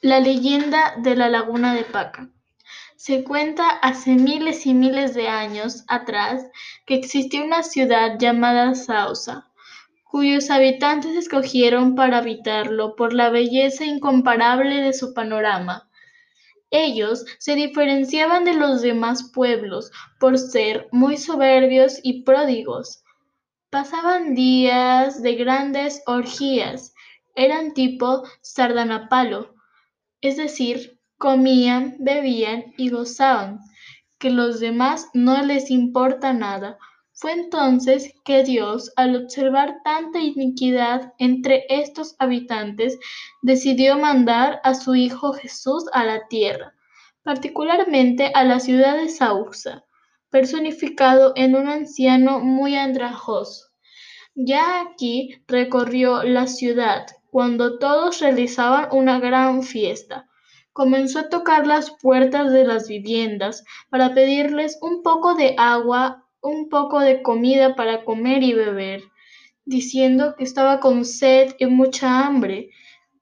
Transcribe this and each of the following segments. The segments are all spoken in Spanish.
La leyenda de la laguna de Paca. Se cuenta hace miles y miles de años atrás que existió una ciudad llamada Sausa, cuyos habitantes escogieron para habitarlo por la belleza incomparable de su panorama. Ellos se diferenciaban de los demás pueblos por ser muy soberbios y pródigos. Pasaban días de grandes orgías, eran tipo sardanapalo, es decir, comían, bebían y gozaban, que los demás no les importa nada. Fue entonces que Dios, al observar tanta iniquidad entre estos habitantes, decidió mandar a su Hijo Jesús a la tierra, particularmente a la ciudad de Sausa, personificado en un anciano muy andrajoso. Ya aquí recorrió la ciudad cuando todos realizaban una gran fiesta comenzó a tocar las puertas de las viviendas para pedirles un poco de agua, un poco de comida para comer y beber, diciendo que estaba con sed y mucha hambre.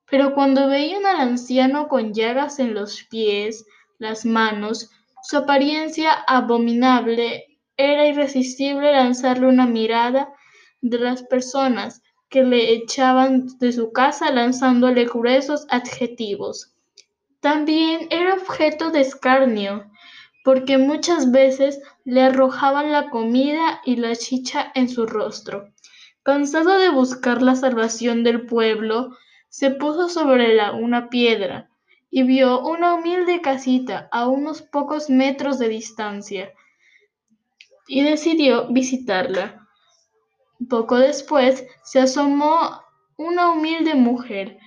Pero cuando veían al anciano con llagas en los pies, las manos, su apariencia abominable, era irresistible lanzarle una mirada de las personas que le echaban de su casa lanzándole gruesos adjetivos. También era objeto de escarnio, porque muchas veces le arrojaban la comida y la chicha en su rostro. Cansado de buscar la salvación del pueblo, se puso sobre la, una piedra y vio una humilde casita a unos pocos metros de distancia y decidió visitarla. Poco después se asomó una humilde mujer,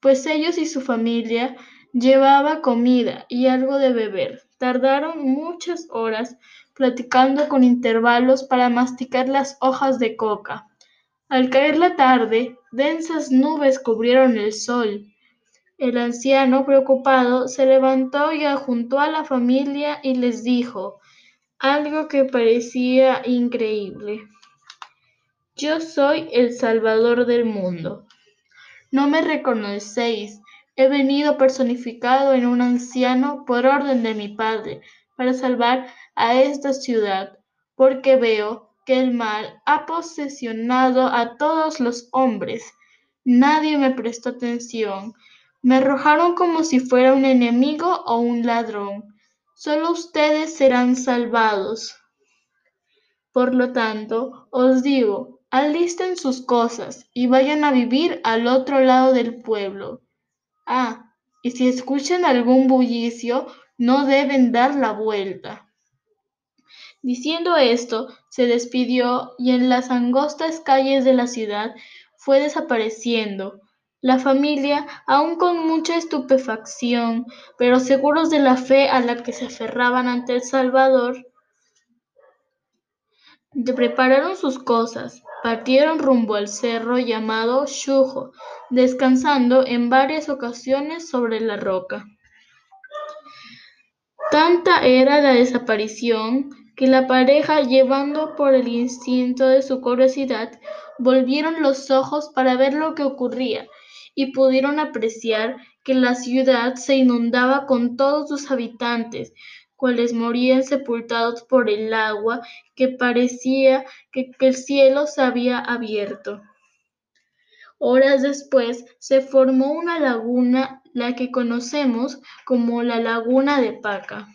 pues ellos y su familia Llevaba comida y algo de beber. Tardaron muchas horas platicando con intervalos para masticar las hojas de coca. Al caer la tarde, densas nubes cubrieron el sol. El anciano, preocupado, se levantó y juntó a la familia y les dijo algo que parecía increíble. Yo soy el Salvador del mundo. No me reconocéis, He venido personificado en un anciano por orden de mi Padre, para salvar a esta ciudad, porque veo que el mal ha posesionado a todos los hombres. Nadie me prestó atención. Me arrojaron como si fuera un enemigo o un ladrón. Solo ustedes serán salvados. Por lo tanto, os digo, alisten sus cosas y vayan a vivir al otro lado del pueblo Ah, y si escuchan algún bullicio, no deben dar la vuelta. Diciendo esto, se despidió y en las angostas calles de la ciudad fue desapareciendo. La familia, aún con mucha estupefacción, pero seguros de la fe a la que se aferraban ante el Salvador, prepararon sus cosas, partieron rumbo al cerro llamado Shujo, descansando en varias ocasiones sobre la roca. Tanta era la desaparición que la pareja, llevando por el instinto de su curiosidad, volvieron los ojos para ver lo que ocurría y pudieron apreciar que la ciudad se inundaba con todos sus habitantes, cuales morían sepultados por el agua, que parecía que, el cielo se había abierto. Horas después se formó una laguna, la que conocemos como la laguna de Paca.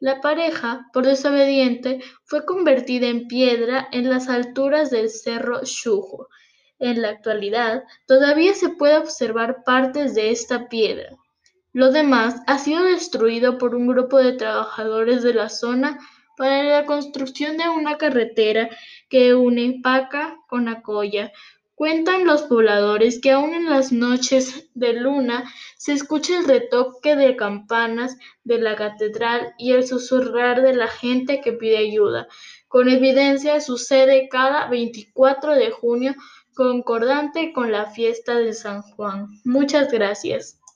La pareja, por desobediente, fue convertida en piedra en las alturas del cerro Shujo. En la actualidad, todavía se puede observar partes de esta piedra. Lo demás ha sido destruido por un grupo de trabajadores de la zona para la construcción de una carretera que une Paca con Acoya. Cuentan los pobladores que aún en las noches de luna se escucha el retoque de campanas de la catedral y el susurrar de la gente que pide ayuda. Con evidencia sucede cada 24 de junio concordante con la fiesta de San Juan. Muchas gracias.